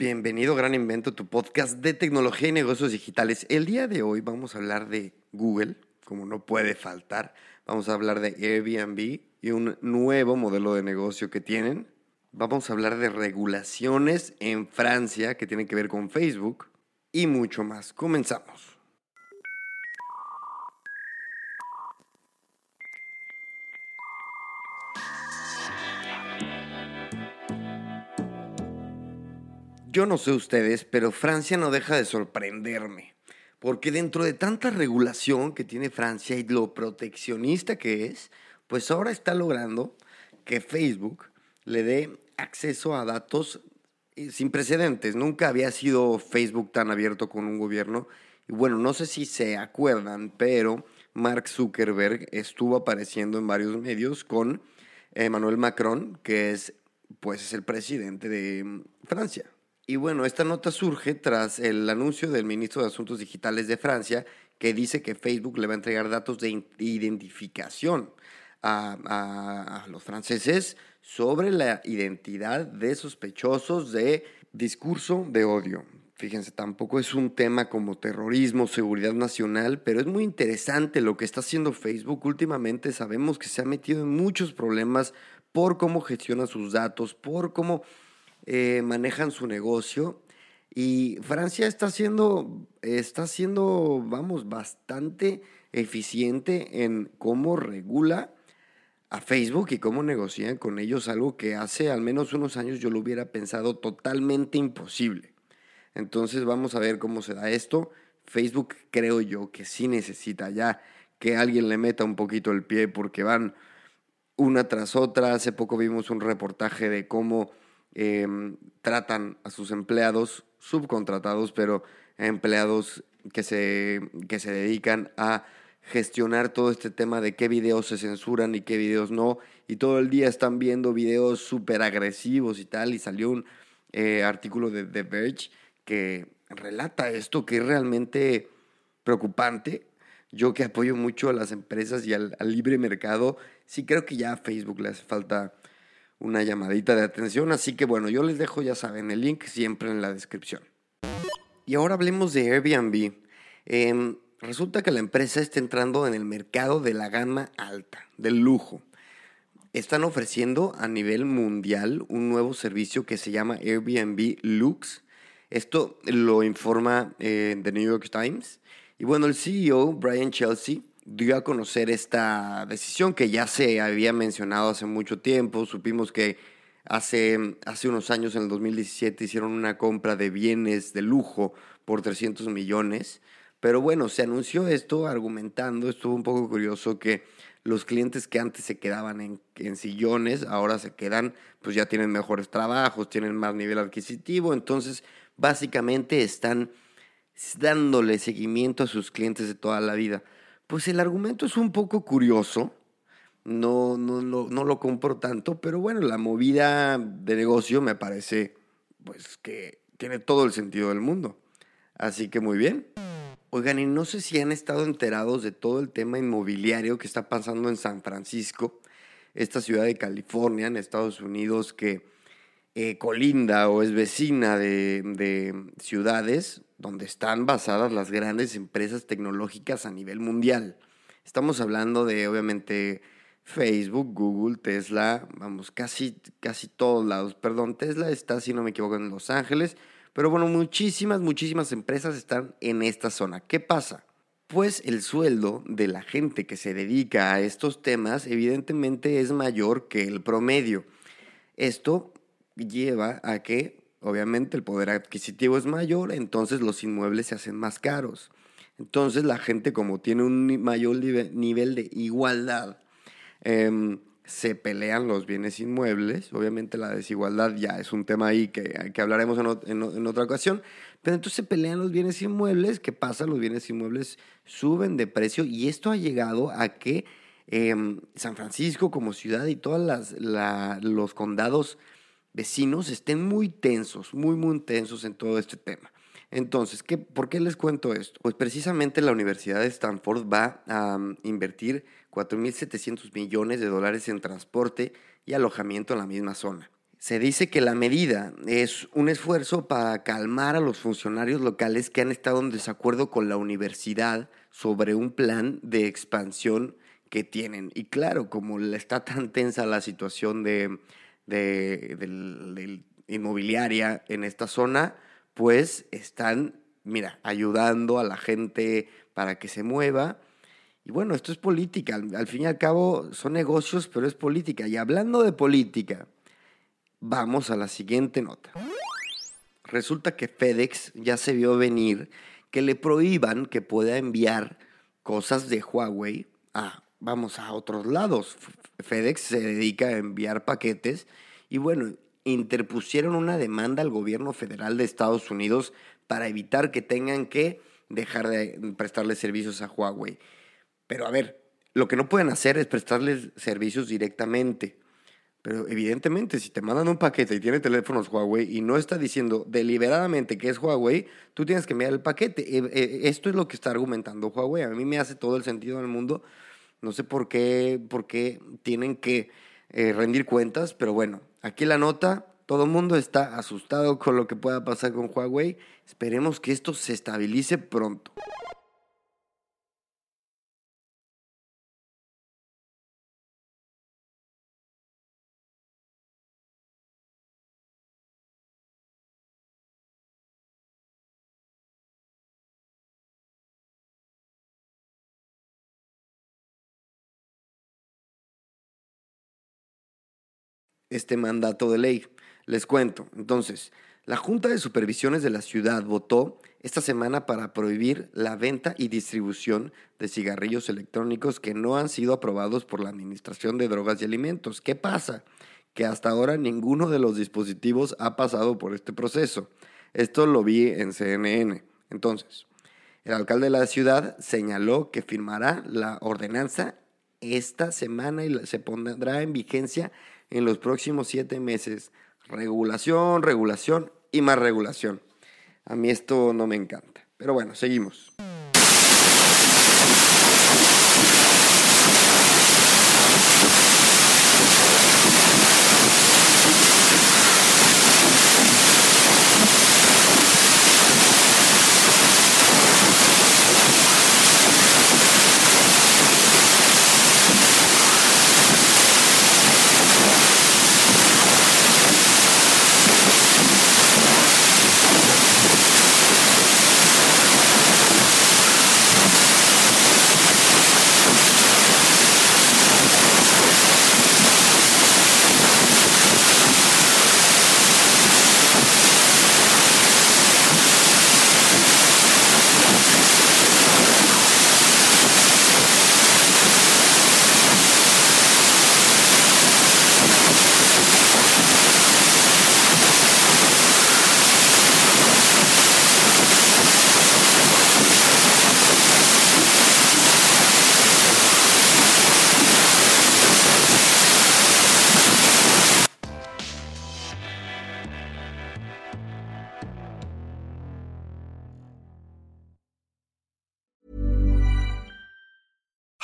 Bienvenido Gran Invento, tu podcast de tecnología y negocios digitales. El día de hoy vamos a hablar de Google, como no puede faltar. Vamos a hablar de Airbnb y un nuevo modelo de negocio que tienen. Vamos a hablar de regulaciones en Francia que tienen que ver con Facebook y mucho más. Comenzamos. Yo no sé ustedes, pero Francia no deja de sorprenderme. Porque dentro de tanta regulación que tiene Francia y lo proteccionista que es, pues ahora está logrando que Facebook le dé acceso a datos eh, sin precedentes. Nunca había sido Facebook tan abierto con un gobierno. Y bueno, no sé si se acuerdan, pero Mark Zuckerberg estuvo apareciendo en varios medios con Emmanuel Macron, que es pues es el presidente de mm, Francia. Y bueno, esta nota surge tras el anuncio del ministro de Asuntos Digitales de Francia que dice que Facebook le va a entregar datos de identificación a, los franceses sobre la identidad de sospechosos de discurso de odio. Fíjense, tampoco es un tema como terrorismo, seguridad nacional, pero es muy interesante lo que está haciendo Facebook. Últimamente sabemos que se ha metido en muchos problemas por cómo gestiona sus datos, por cómo eh, manejan su negocio. Y Francia está siendo, está vamos, bastante eficiente en cómo regula a Facebook y cómo negocian con ellos, algo que hace al menos unos años yo lo hubiera pensado totalmente imposible. Entonces vamos a ver cómo se da esto. Facebook creo yo que sí necesita ya que alguien le meta un poquito el pie porque van una tras otra. Hace poco vimos un reportaje de cómo Em, tratan a sus empleados subcontratados, pero empleados que se, que se dedican a gestionar todo este tema de qué videos se censuran y qué videos no. Y todo el día están viendo videos súper agresivos y tal. Y salió un eh, artículo de The Verge que relata esto, que es realmente preocupante. Yo que apoyo mucho a las empresas y al, al libre mercado, sí creo que ya a Facebook le hace falta una llamadita de atención. Así que bueno, yo les dejo, ya saben, el link siempre en la descripción. Y ahora hablemos de Airbnb. Em, resulta que la empresa está entrando en el mercado de la gama alta, del lujo. Están ofreciendo a nivel mundial un nuevo servicio que se llama Airbnb Lux. Esto lo informa eh, The New York Times. Y bueno, el CEO, Brian Chelsea, dio a conocer esta decisión que ya se había mencionado hace mucho tiempo. Supimos que hace, hace unos años, en el 2017, hicieron una compra de bienes de lujo por 300 millones. Pero bueno, se anunció esto argumentando, estuvo un poco curioso que los clientes que antes se quedaban en, en, sillones, ahora se quedan, pues ya tienen mejores trabajos, tienen más nivel adquisitivo, entonces básicamente están dándole seguimiento a sus clientes de toda la vida. Pues el argumento es un poco curioso. No, no, no, lo compro tanto, pero bueno, la movida de negocio me parece pues que tiene todo el sentido del mundo. Así que muy bien. Oigan, y no sé si han estado enterados de todo el tema inmobiliario que está pasando en San Francisco, esta ciudad de California, en Estados Unidos, que eh, colinda o es vecina de, de ciudades donde están basadas las grandes empresas tecnológicas a nivel mundial. Estamos hablando de, obviamente, Facebook, Google, Tesla, vamos, casi, casi todos lados. Perdón, Tesla está, si no me equivoco, en Los Ángeles, pero bueno, muchísimas, muchísimas empresas están en esta zona. ¿Qué pasa? Pues el sueldo de la gente que se dedica a estos temas evidentemente es mayor que el promedio. Esto lleva a que obviamente el poder adquisitivo es mayor, entonces los inmuebles se hacen más caros. Entonces la gente como tiene un mayor nivel de igualdad, em, se pelean los bienes inmuebles. Obviamente la desigualdad ya es un tema ahí que, que hablaremos en, otra ocasión. Pero entonces se pelean los bienes inmuebles. ¿Qué pasa? Los bienes inmuebles suben de precio y esto ha llegado a que em, San Francisco como ciudad y todos los condados vecinos estén muy tensos, muy, muy tensos en todo este tema. Entonces, ¿qué, ¿por qué les cuento esto? Pues precisamente la Universidad de Stanford va a mm, invertir 4.700 millones de dólares en transporte y alojamiento en la misma zona. Se dice que la medida es un esfuerzo para calmar a los funcionarios locales que han estado en desacuerdo con la universidad sobre un plan de expansión que tienen. Y claro, como está tan tensa la situación de, de inmobiliaria en esta zona, pues están, mira, ayudando a la gente para que se mueva. Y bueno, esto es política. Al, fin y al cabo son negocios, pero es política. Y hablando de política, vamos a la siguiente nota. Resulta que FedEx ya se vio venir que le prohíban que pueda enviar cosas de Huawei a, vamos, a otros lados. FedEx se dedica a enviar paquetes y bueno, interpusieron una demanda al gobierno federal de Estados Unidos para evitar que tengan que dejar de prestarle servicios a Huawei. Pero a ver, lo que no pueden hacer es prestarles servicios directamente. Pero evidentemente, si te mandan un paquete y tiene teléfonos Huawei y no está diciendo deliberadamente que es Huawei, tú tienes que enviar el paquete. E, e, esto es lo que está argumentando Huawei. A mí me hace todo el sentido del mundo. No sé por qué, por qué tienen que eh, rendir cuentas, pero bueno, aquí la nota, todo el mundo está asustado con lo que pueda pasar con Huawei. Esperemos que esto se estabilice pronto. Este mandato de ley. Les cuento. Entonces, la Junta de Supervisiones de la ciudad votó esta semana para prohibir la venta y distribución de cigarrillos electrónicos que no han sido aprobados por la Administración de Drogas y Alimentos. ¿Qué pasa? Que hasta ahora ninguno de los dispositivos ha pasado por este proceso. Esto lo vi en CNN. Entonces, el alcalde de la ciudad señaló que firmará la ordenanza esta semana y se pondrá en vigencia en los próximos siete meses. Regulación, regulación y más regulación. A mí esto no me encanta. Pero bueno, seguimos.